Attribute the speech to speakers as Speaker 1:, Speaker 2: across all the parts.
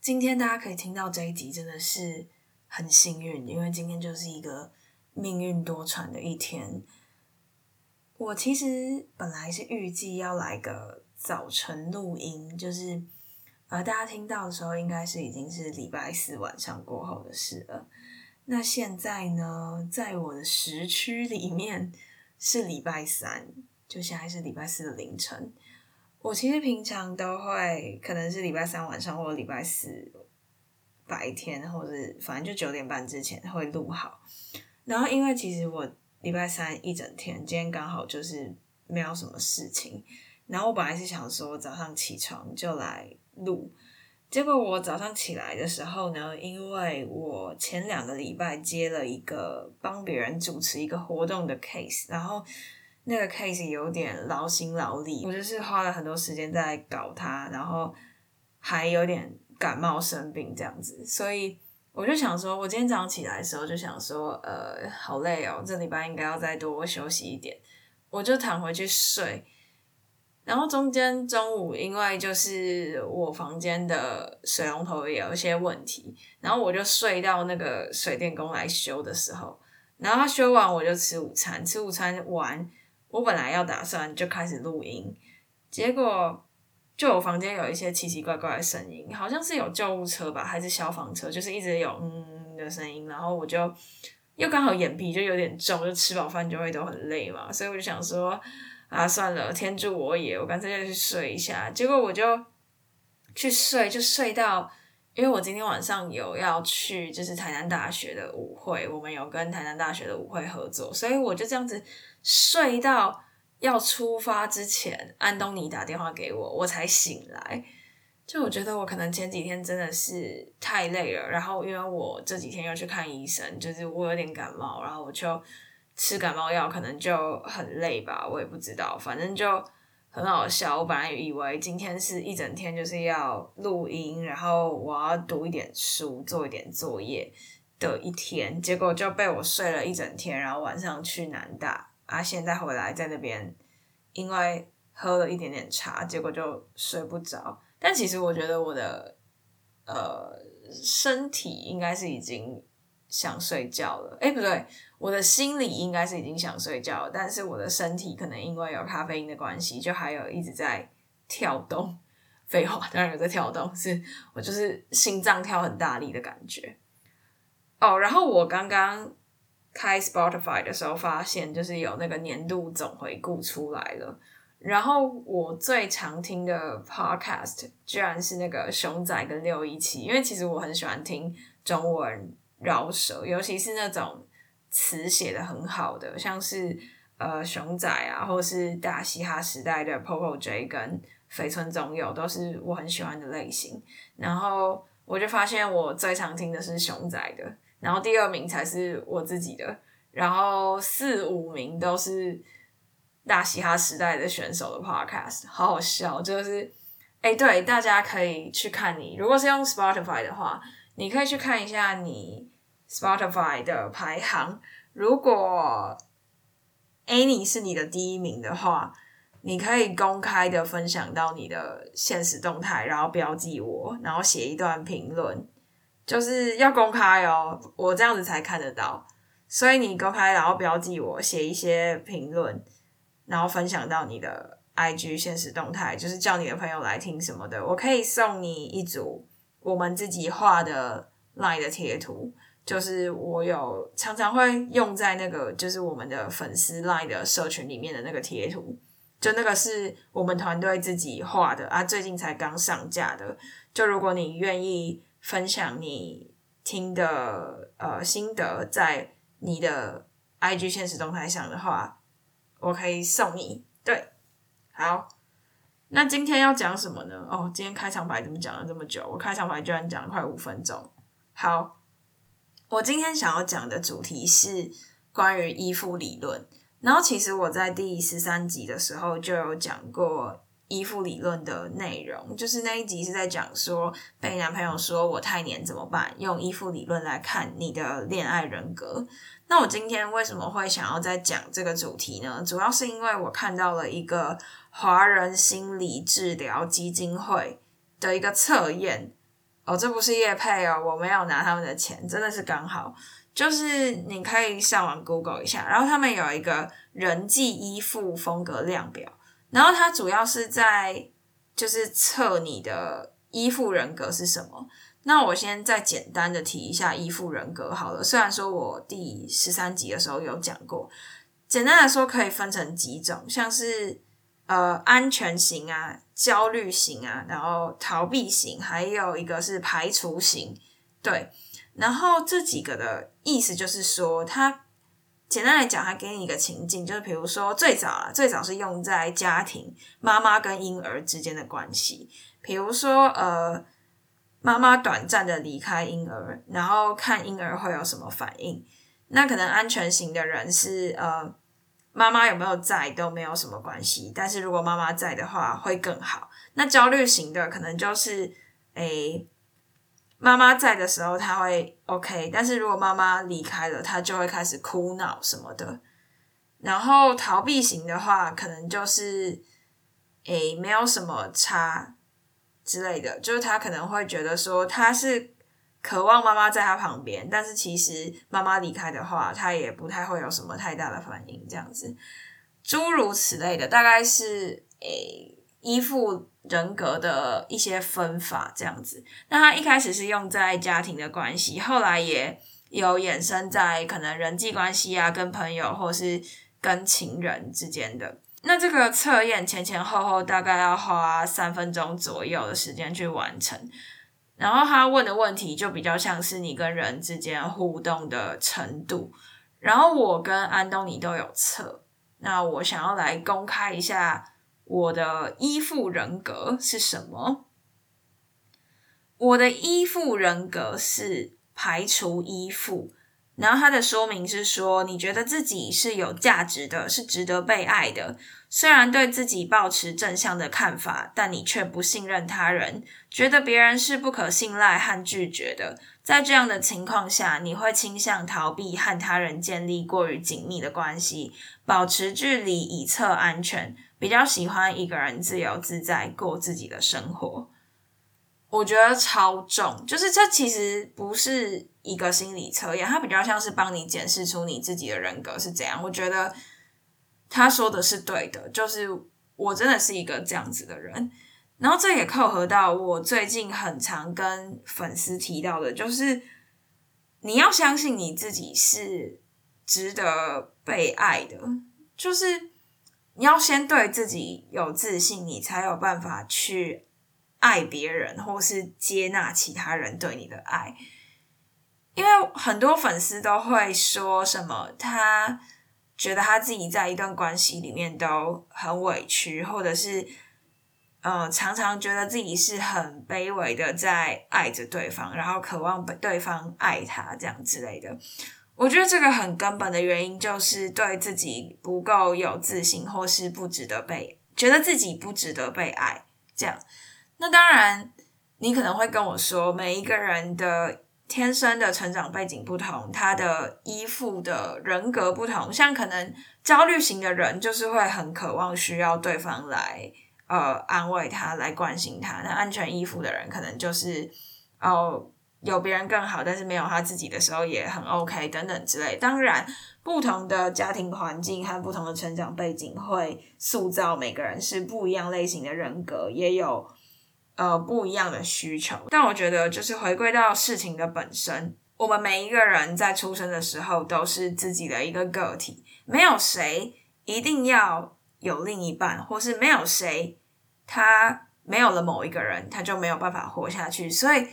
Speaker 1: 今天大家可以听到这一集，真的是很幸运，因为今天就是一个命运多舛的一天。我其实本来是预计要来个早晨录音，就是呃，大家听到的时候应该是已经是礼拜四晚上过后的事了。那现在呢，在我的时区里面是礼拜三，就现在是礼拜四的凌晨。我其实平常都会可能是礼拜三晚上或者礼拜四白天，或者反正就九点半之前会录好。然后因为其实我礼拜三一整天，今天刚好就是没有什么事情。然后我本来是想说早上起床就来录，结果我早上起来的时候呢，因为我前两个礼拜接了一个帮别人主持一个活动的 case，然后那个 case 有点劳心劳力，我就是花了很多时间在搞它，然后还有点感冒生病这样子，所以。我就想说，我今天早上起来的时候就想说，呃，好累哦，这礼拜应该要再多休息一点，我就躺回去睡。然后中间中午，因为就是我房间的水龙头也有一些问题，然后我就睡到那个水电工来修的时候，然后他修完我就吃午餐，吃午餐完，我本来要打算就开始录音，结果。就我房间有一些奇奇怪怪的声音，好像是有救护车吧，还是消防车，就是一直有嗯的声音。然后我就又刚好眼皮就有点重，就吃饱饭就会都很累嘛，所以我就想说啊，算了，天助我也，我干脆就去睡一下。结果我就去睡，就睡到，因为我今天晚上有要去，就是台南大学的舞会，我们有跟台南大学的舞会合作，所以我就这样子睡到。要出发之前，安东尼打电话给我，我才醒来。就我觉得我可能前几天真的是太累了，然后因为我这几天又去看医生，就是我有点感冒，然后我就吃感冒药，可能就很累吧，我也不知道，反正就很好笑。我本来以为今天是一整天就是要录音，然后我要读一点书，做一点作业的一天，结果就被我睡了一整天，然后晚上去南大。啊！现在回来在那边，因为喝了一点点茶，结果就睡不着。但其实我觉得我的呃身体应该是已经想睡觉了。哎，不对，我的心里应该是已经想睡觉，但是我的身体可能因为有咖啡因的关系，就还有一直在跳动。废话，当然有在跳动，是我就是心脏跳很大力的感觉。哦，然后我刚刚。开 Spotify 的时候，发现就是有那个年度总回顾出来了。然后我最常听的 Podcast 居然是那个熊仔跟六一七，因为其实我很喜欢听中文饶舌，尤其是那种词写的很好的，像是呃熊仔啊，或是大嘻哈时代的 Popo J 跟绯村总有，都是我很喜欢的类型。然后我就发现我最常听的是熊仔的。然后第二名才是我自己的，然后四五名都是大嘻哈时代的选手的 podcast，好好笑，就是，哎，对，大家可以去看你，如果是用 Spotify 的话，你可以去看一下你 Spotify 的排行，如果 Annie 是你的第一名的话，你可以公开的分享到你的现实动态，然后标记我，然后写一段评论。就是要公开哦，我这样子才看得到。所以你公开，然后标记我，写一些评论，然后分享到你的 IG 现实动态，就是叫你的朋友来听什么的。我可以送你一组我们自己画的 Line 的贴图，就是我有常常会用在那个就是我们的粉丝 Line 的社群里面的那个贴图，就那个是我们团队自己画的啊，最近才刚上架的。就如果你愿意。分享你听的呃心得，在你的 IG 现实动态上的话，我可以送你。对，好，那今天要讲什么呢？哦，今天开场白怎么讲了这么久？我开场白居然讲了快五分钟。好，我今天想要讲的主题是关于依附理论。然后，其实我在第十三集的时候就有讲过依附理论的内容，就是那一集是在讲说被男朋友说我太黏怎么办，用依附理论来看你的恋爱人格。那我今天为什么会想要再讲这个主题呢？主要是因为我看到了一个华人心理治疗基金会的一个测验。哦，这不是叶配哦，我没有拿他们的钱，真的是刚好。就是你可以上网 Google 一下，然后他们有一个人际依附风格量表，然后它主要是在就是测你的依附人格是什么。那我先再简单的提一下依附人格好了，虽然说我第十三集的时候有讲过，简单来说可以分成几种，像是呃安全型啊、焦虑型啊，然后逃避型，还有一个是排除型，对。然后这几个的意思就是说，它简单来讲，它给你一个情境，就是比如说最早啊，最早是用在家庭妈妈跟婴儿之间的关系，比如说呃，妈妈短暂的离开婴儿，然后看婴儿会有什么反应。那可能安全型的人是呃，妈妈有没有在都没有什么关系，但是如果妈妈在的话会更好。那焦虑型的可能就是诶。妈妈在的时候，他会 OK，但是如果妈妈离开了，他就会开始哭闹什么的。然后逃避型的话，可能就是诶没有什么差之类的，就是他可能会觉得说他是渴望妈妈在他旁边，但是其实妈妈离开的话，他也不太会有什么太大的反应，这样子，诸如此类的，大概是诶。依附人格的一些分法，这样子。那他一开始是用在家庭的关系，后来也有衍生在可能人际关系啊，跟朋友或是跟情人之间的。那这个测验前前后后大概要花三分钟左右的时间去完成。然后他问的问题就比较像是你跟人之间互动的程度。然后我跟安东尼都有测，那我想要来公开一下。我的依附人格是什么？我的依附人格是排除依附，然后它的说明是说，你觉得自己是有价值的，是值得被爱的。虽然对自己保持正向的看法，但你却不信任他人，觉得别人是不可信赖和拒绝的。在这样的情况下，你会倾向逃避和他人建立过于紧密的关系，保持距离以测安全。比较喜欢一个人自由自在过自己的生活，我觉得超重。就是这其实不是一个心理测验，它比较像是帮你检视出你自己的人格是怎样。我觉得他说的是对的，就是我真的是一个这样子的人。然后这也扣合到我最近很常跟粉丝提到的，就是你要相信你自己是值得被爱的，就是。你要先对自己有自信，你才有办法去爱别人，或是接纳其他人对你的爱。因为很多粉丝都会说什么，他觉得他自己在一段关系里面都很委屈，或者是嗯，常常觉得自己是很卑微的在爱着对方，然后渴望被对方爱他这样之类的。我觉得这个很根本的原因就是对自己不够有自信，或是不值得被觉得自己不值得被爱。这样，那当然，你可能会跟我说，每一个人的天生的成长背景不同，他的依附的人格不同。像可能焦虑型的人，就是会很渴望需要对方来呃安慰他，来关心他。那安全依附的人，可能就是哦。有别人更好，但是没有他自己的时候也很 OK 等等之类。当然，不同的家庭环境和不同的成长背景会塑造每个人是不一样类型的人格，也有呃不一样的需求。但我觉得，就是回归到事情的本身，我们每一个人在出生的时候都是自己的一个个体，没有谁一定要有另一半，或是没有谁他没有了某一个人，他就没有办法活下去。所以。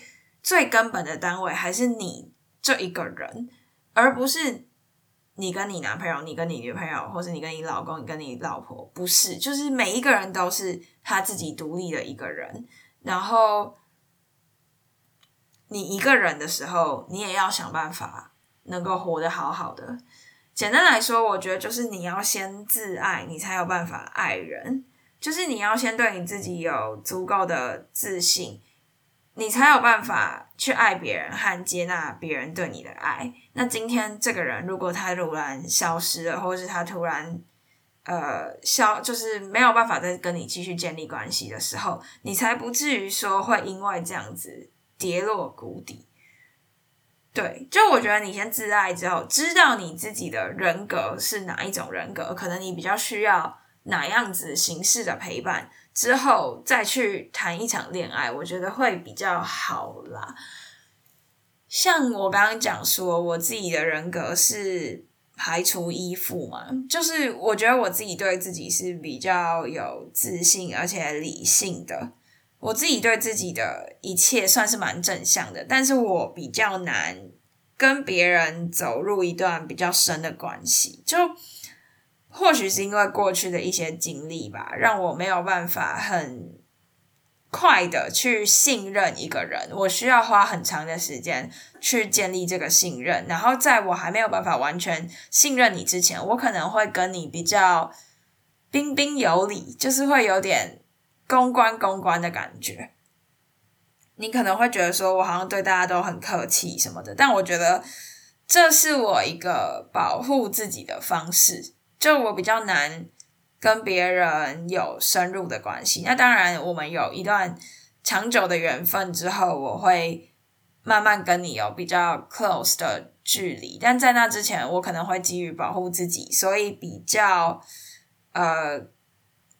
Speaker 1: 最根本的单位还是你这一个人，而不是你跟你男朋友、你跟你女朋友，或是你跟你老公、你跟你老婆，不是，就是每一个人都是他自己独立的一个人。然后，你一个人的时候，你也要想办法能够活得好好的。简单来说，我觉得就是你要先自爱，你才有办法爱人。就是你要先对你自己有足够的自信，你才有办法去爱别人和接纳别人对你的爱。那今天这个人如果他突然消失了，或者是他突然呃消，就是没有办法再跟你继续建立关系的时候，你才不至于说会因为这样子跌落谷底。对，就我觉得你先自爱之后，知道你自己的人格是哪一种人格，可能你比较需要。哪样子形式的陪伴之后再去谈一场恋爱，我觉得会比较好啦。像我刚刚讲说，我自己的人格是排除依附嘛，就是我觉得我自己对自己是比较有自信而且理性的，我自己对自己的一切算是蛮正向的，但是我比较难跟别人走入一段比较深的关系，就。或许是因为过去的一些经历吧，让我没有办法很快的去信任一个人。我需要花很长的时间去建立这个信任，然后在我还没有办法完全信任你之前，我可能会跟你比较彬彬有礼，就是会有点公关公关的感觉。你可能会觉得说我好像对大家都很客气什么的，但我觉得这是我一个保护自己的方式。就我比较难跟别人有深入的关系，那当然我们有一段长久的缘分之后，我会慢慢跟你有比较 close 的距离，但在那之前，我可能会基于保护自己，所以比较呃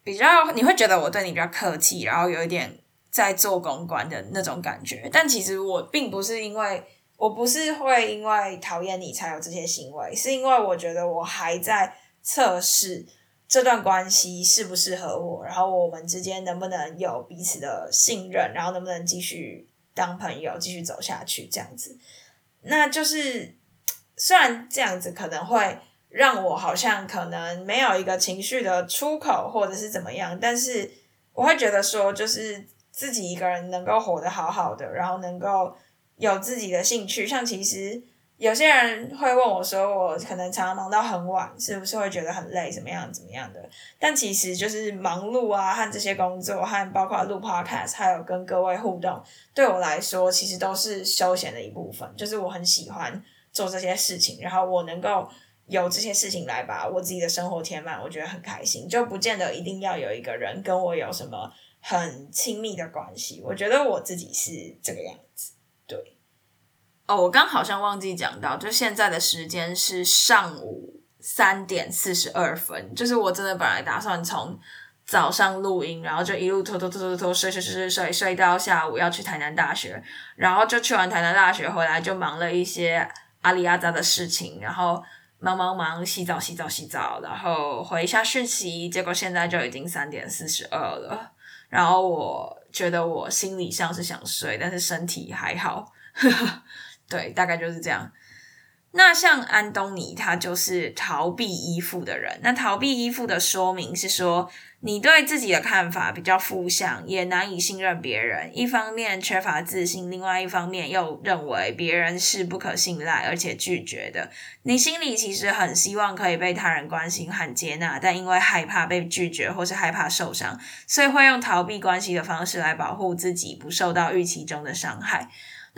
Speaker 1: 比较你会觉得我对你比较客气，然后有一点在做公关的那种感觉，但其实我并不是因为我不是会因为讨厌你才有这些行为，是因为我觉得我还在。测试这段关系适不适合我，然后我们之间能不能有彼此的信任，然后能不能继续当朋友，继续走下去这样子。那就是虽然这样子可能会让我好像可能没有一个情绪的出口，或者是怎么样，但是我会觉得说，就是自己一个人能够活得好好的，然后能够有自己的兴趣，像其实。有些人会问我说：“我可能常常忙到很晚，是不是会觉得很累？怎么样？怎么样的？”但其实就是忙碌啊，和这些工作，和包括录 podcast，还有跟各位互动，对我来说，其实都是休闲的一部分。就是我很喜欢做这些事情，然后我能够有这些事情来把我自己的生活填满，我觉得很开心。就不见得一定要有一个人跟我有什么很亲密的关系。我觉得我自己是这个样子，对。哦，我刚好像忘记讲到，就现在的时间是上午三点四十二分。就是我真的本来打算从早上录音，然后就一路拖拖拖拖拖睡睡睡睡睡睡到下午要去台南大学，然后就去完台南大学回来就忙了一些阿里阿扎的事情，然后忙忙忙洗澡洗澡洗澡，然后回一下讯息，结果现在就已经三点四十二了。然后我觉得我心理上是想睡，但是身体还好。对，大概就是这样。那像安东尼，他就是逃避依附的人。那逃避依附的说明是说，你对自己的看法比较负向，也难以信任别人。一方面缺乏自信，另外一方面又认为别人是不可信赖，而且拒绝的。你心里其实很希望可以被他人关心和接纳，但因为害怕被拒绝或是害怕受伤，所以会用逃避关系的方式来保护自己，不受到预期中的伤害。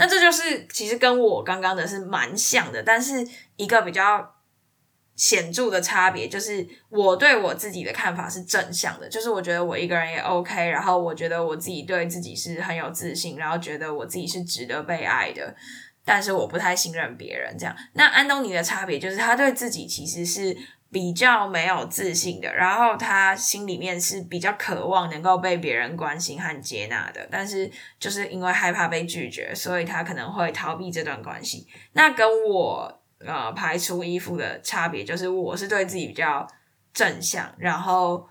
Speaker 1: 那这就是其实跟我刚刚的是蛮像的，但是一个比较显著的差别就是，我对我自己的看法是正向的，就是我觉得我一个人也 OK，然后我觉得我自己对自己是很有自信，然后觉得我自己是值得被爱的，但是我不太信任别人这样。那安东尼的差别就是他对自己其实是。比较没有自信的，然后他心里面是比较渴望能够被别人关心和接纳的，但是就是因为害怕被拒绝，所以他可能会逃避这段关系。那跟我呃排除依附的差别，就是我是对自己比较正向，然后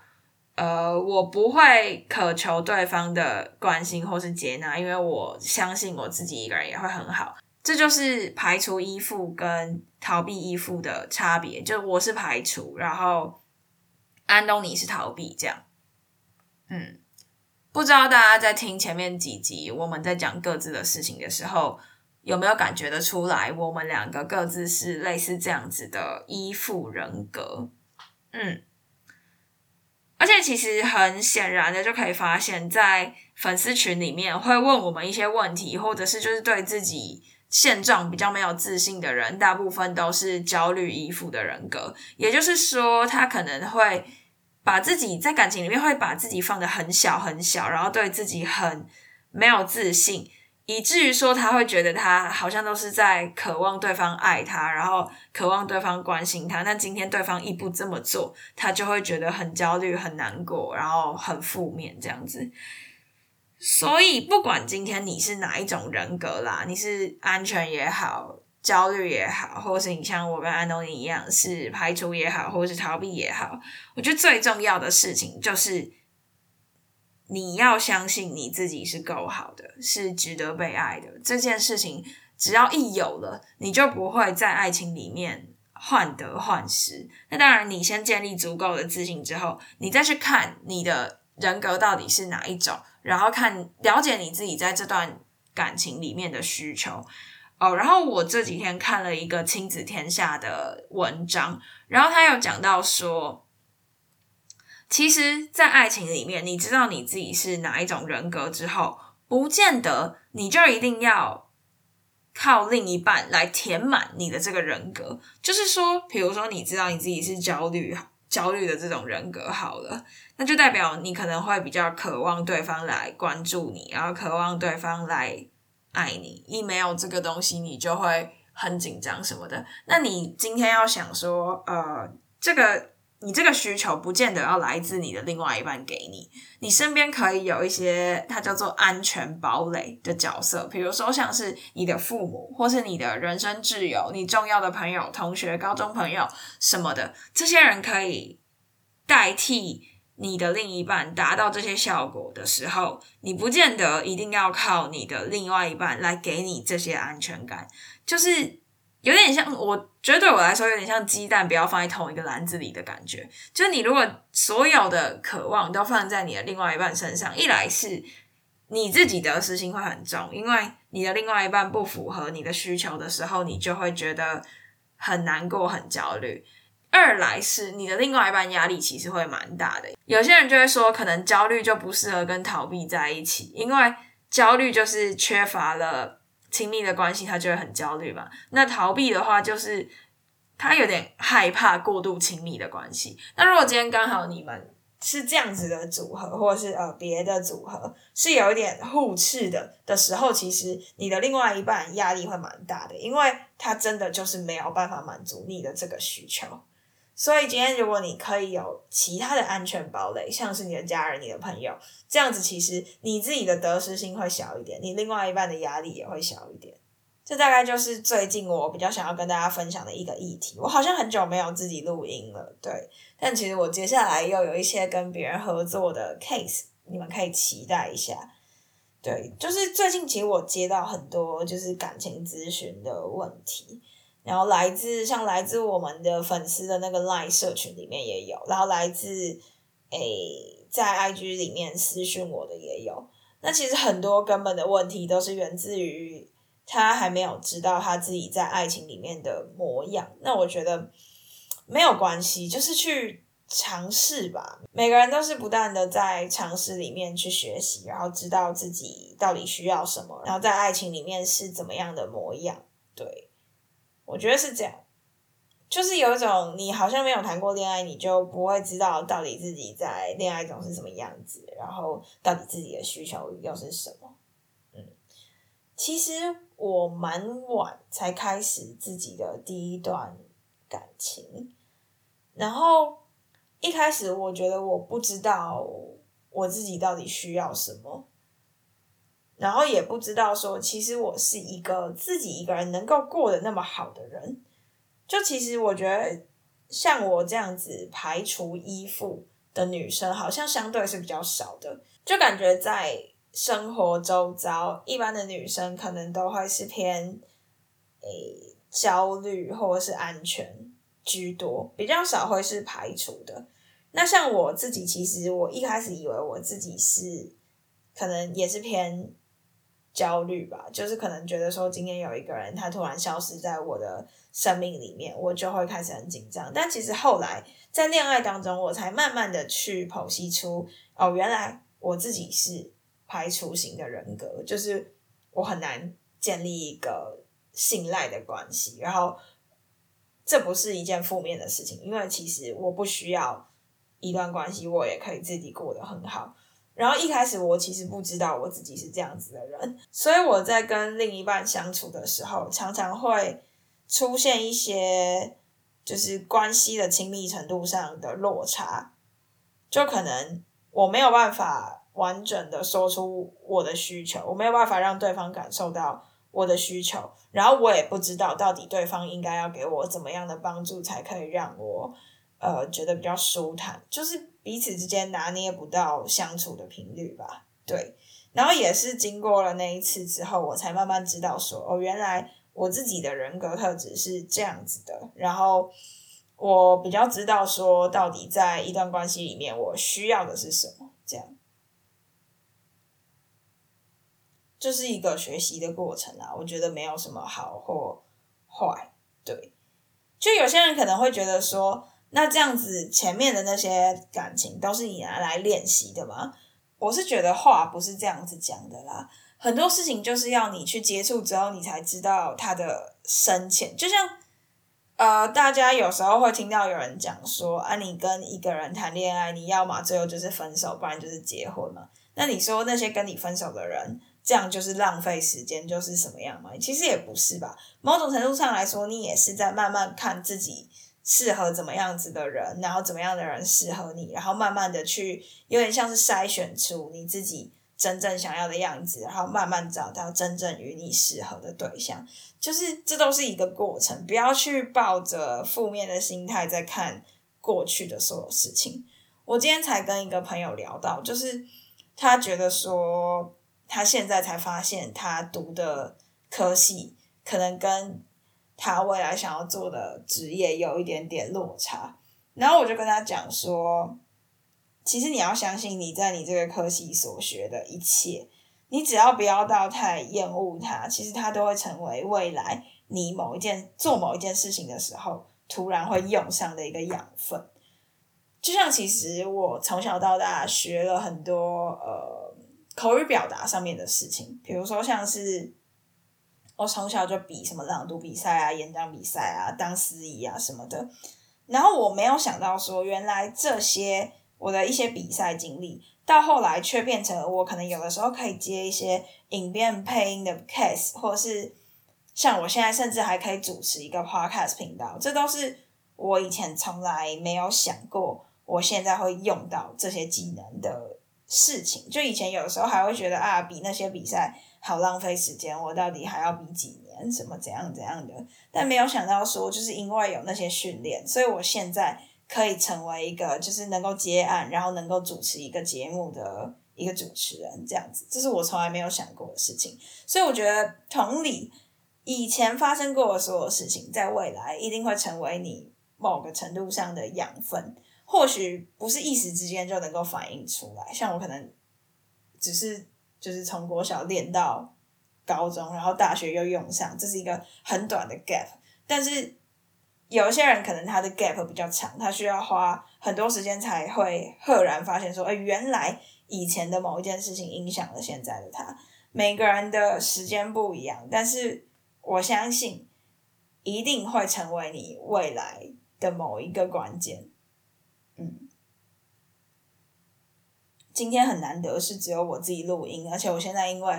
Speaker 1: 呃我不会渴求对方的关心或是接纳，因为我相信我自己一个人也会很好。这就是排除依附跟逃避依附的差别，就我是排除，然后安东尼是逃避，这样。嗯，不知道大家在听前面几集我们在讲各自的事情的时候，有没有感觉得出来，我们两个各自是类似这样子的依附人格？嗯，而且其实很显然的就可以发现，在粉丝群里面会问我们一些问题，或者是就是对自己现状比较没有自信的人，大部分都是焦虑依附的人格。也就是说，他可能会把自己在感情里面会把自己放得很小很小，然后对自己很没有自信。以至于说他会觉得他好像都是在渴望对方爱他，然后渴望对方关心他。那今天对方一不这么做，他就会觉得很焦虑、很难过，然后很负面这样子。所以不管今天你是哪一种人格啦，你是安全也好、焦虑也好，或是你像我跟安东尼一样是排除也好，或是逃避也好，我觉得最重要的事情就是。你要相信你自己是够好的，是值得被爱的。这件事情只要一有了，你就不会在爱情里面患得患失。那当然，你先建立足够的自信之后，你再去看你的人格到底是哪一种，然后看了解你自己在这段感情里面的需求。哦，然后我这几天看了一个亲子天下的文章，然后他有讲到说。其实，在爱情里面，你知道你自己是哪一种人格之后，不见得你就一定要靠另一半来填满你的这个人格。就是说，比如说，你知道你自己是焦虑、焦虑的这种人格，好了，那就代表你可能会比较渴望对方来关注你，然后渴望对方来爱你。一没有这个东西，你就会很紧张什么的。那你今天要想说，呃，这个。你这个需求不见得要来自你的另外一半给你，你身边可以有一些它叫做安全堡垒的角色，比如说像是你的父母，或是你的人生挚友、你重要的朋友、同学、高中朋友什么的，这些人可以代替你的另一半达到这些效果的时候，你不见得一定要靠你的另外一半来给你这些安全感，就是。有点像，我觉得对我来说有点像鸡蛋不要放在同一个篮子里的感觉。就是你如果所有的渴望都放在你的另外一半身上，一来是你自己的私心会很重，因为你的另外一半不符合你的需求的时候，你就会觉得很难过、很焦虑；二来是你的另外一半压力其实会蛮大的。有些人就会说，可能焦虑就不适合跟逃避在一起，因为焦虑就是缺乏了。亲密的关系，他就会很焦虑嘛。那逃避的话，就是他有点害怕过度亲密的关系。那如果今天刚好你们是这样子的组合，或者是呃别的组合是有一点互斥的的时候，其实你的另外一半压力会蛮大的，因为他真的就是没有办法满足你的这个需求。所以今天，如果你可以有其他的安全堡垒，像是你的家人、你的朋友，这样子，其实你自己的得失心会小一点，你另外一半的压力也会小一点。这大概就是最近我比较想要跟大家分享的一个议题。我好像很久没有自己录音了，对。但其实我接下来又有一些跟别人合作的 case，你们可以期待一下。对，就是最近其实我接到很多就是感情咨询的问题。然后来自像来自我们的粉丝的那个 Line 社群里面也有，然后来自诶在 IG 里面私讯我的也有。那其实很多根本的问题都是源自于他还没有知道他自己在爱情里面的模样。那我觉得没有关系，就是去尝试吧。每个人都是不断的在尝试里面去学习，然后知道自己到底需要什么，然后在爱情里面是怎么样的模样。对。我觉得是这样，就是有一种你好像没有谈过恋爱，你就不会知道到底自己在恋爱中是什么样子，然后到底自己的需求又是什么。嗯，其实我蛮晚才开始自己的第一段感情，然后一开始我觉得我不知道我自己到底需要什么。然后也不知道说，其实我是一个自己一个人能够过得那么好的人。就其实我觉得，像我这样子排除依附的女生，好像相对是比较少的。就感觉在生活周遭，一般的女生可能都会是偏诶焦虑或者是安全居多，比较少会是排除的。那像我自己，其实我一开始以为我自己是可能也是偏。
Speaker 2: 焦虑吧，就是可能觉得说今天有一个人他突然消失在我的生命里面，我就会开始很紧张。但其实后来在恋爱当中，我才慢慢的去剖析出，哦，原来我自己是排除型的人格，就是我很难建立一个信赖的关系，然后这不是一件负面的事情，因为其实我不需要一段关系，我也可以自己过得很好。然后一开始我其实不知道我自己是这样子的人，所以我在跟另一半相处的时候，常常会出现一些就是关系的亲密程度上的落差，就可能我没有办法完整的说出我的需求，我没有办法让对方感受到我的需求，然后我也不知道到底对方应该要给我怎么样的帮助才可以让我呃觉得比较舒坦，就是。彼此之间拿捏不到相处的频率吧，对。然后也是经过了那一次之后，我才慢慢知道说，哦，原来我自己的人格特质是这样子的。然后我比较知道说，到底在一段关系里面，我需要的是什么，这样。就是一个学习的过程啊，我觉得没有什么好或坏，对。就有些人可能会觉得说。那这样子，前面的那些感情都是你拿来练习的吗？我是觉得话不是这样子讲的啦，很多事情就是要你去接触之后，你才知道它的深浅。就像，呃，大家有时候会听到有人讲说，啊，你跟一个人谈恋爱，你要么最后就是分手，不然就是结婚嘛。那你说那些跟你分手的人，这样就是浪费时间，就是什么样嘛？其实也不是吧，某种程度上来说，你也是在慢慢看自己。适合怎么样子的人，然后怎么样的人适合你，然后慢慢的去，有点像是筛选出你自己真正想要的样子，然后慢慢找到真正与你适合的对象，就是这都是一个过程，不要去抱着负面的心态在看过去的所有事情。我今天才跟一个朋友聊到，就是他觉得说，他现在才发现他读的科系可能跟。他未来想要做的职业有一点点落差，然后我就跟他讲说，其实你要相信你在你这个科系所学的一切，你只要不要到太厌恶它，其实它都会成为未来你某一件做某一件事情的时候突然会用上的一个养分。就像其实我从小到大学了很多呃口语表达上面的事情，比如说像是。我从小就比什么朗读比赛啊、演讲比赛啊、当司仪啊什么的，然后我没有想到说，原来这些我的一些比赛经历，到后来却变成我可能有的时候可以接一些影片配音的 case，或者是像我现在甚至还可以主持一个 podcast 频道，这都是我以前从来没有想过，我现在会用到这些技能的事情。就以前有的时候还会觉得啊，比那些比赛。好浪费时间，我到底还要比几年？什么怎样怎样的？但没有想到说，就是因为有那些训练，所以我现在可以成为一个就是能够接案，然后能够主持一个节目的一个主持人，这样子，这是我从来没有想过的事情。所以我觉得，同理，以前发生过的所有事情，在未来一定会成为你某个程度上的养分，或许不是一时之间就能够反映出来。像我可能只是。就是从国小练到高中，然后大学又用上，这是一个很短的 gap。但是有些人可能他的 gap 比较长，他需要花很多时间才会赫然发现说，哎，原来以前的某一件事情影响了现在的他。每个人的时间不一样，但是我相信一定会成为你未来的某一个关键。嗯。今天很难得是只有我自己录音，而且我现在因为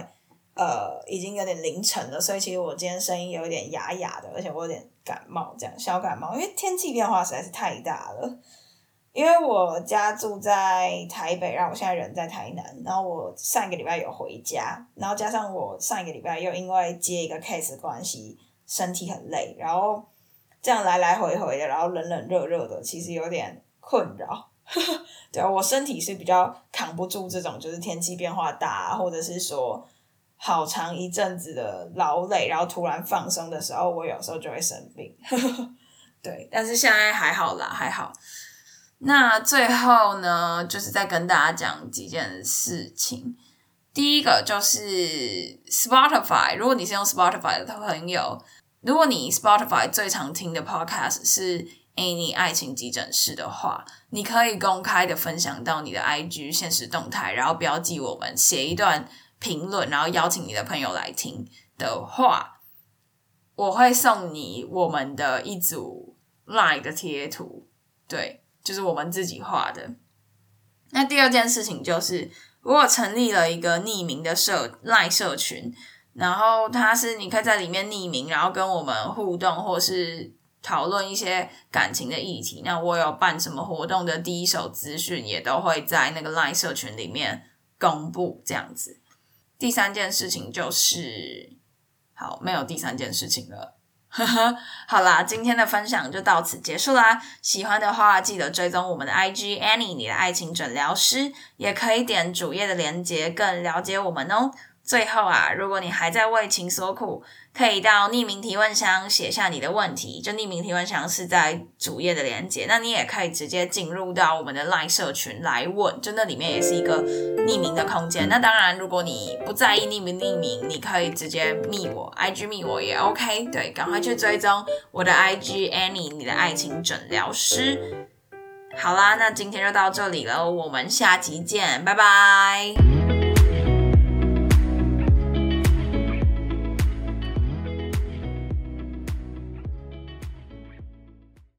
Speaker 2: 呃已经有点凌晨了，所以其实我今天声音有点哑哑的，而且我有点感冒，这样小感冒，因为天气变化实在是太大了。因为我家住在台北，然后我现在人在台南，然后我上一个礼拜有回家，然后加上我上一个礼拜又因为接一个 case 关系，身体很累，然后这样来来回回的，然后冷冷热热的，其实有点困扰。对啊，我身体是比较扛不住这种，就是天气变化大，或者是说好长一阵子的劳累，然后突然放松的时候，我有时候就会生病。对，但是现在还好啦，还好。那最后呢，就是再跟大家讲几件事情。
Speaker 3: 第一个就是 Spotify，如果你是用 Spotify 的朋友，如果你 Spotify 最常听的 Podcast 是 Annie 爱情急诊室的话，你可以公开的分享到你的 IG 现实动态，然后标记我们，写一段评论，然后邀请你的朋友来听的话，我会送你我们的一组 Line 的贴图，对，就是我们自己画的。那第二件事情就是，如果成立了一个匿名的社赖社群，然后它是你可以在里面匿名，然后跟我们互动，或是讨论一些感情的议题。那我有办什么活动的第一手资讯，也都会在那个 LINE 社群里面公布，这样子。第三件事情就是，好，没有第三件事情了。呵呵，好啦，今天的分享就到此结束啦。喜欢的话，记得追踪我们的 IG Annie，你的爱情诊疗师，也可以点主页的链接，更了解我们哦。最后啊，如果你还在为情所苦，可以到匿名提问箱写下你的问题。就匿名提问箱是在主页的连接，那你也可以直接进入到我们的 LINE 社群来问，就那里面也是一个匿名的空间。那当然，如果你不在意匿名匿名，你可以直接密我，IG 密我也 OK。对，赶快去追踪我的 IG Annie，你的爱情诊疗师。好啦，那今天就到这里了，我们下集见，拜拜。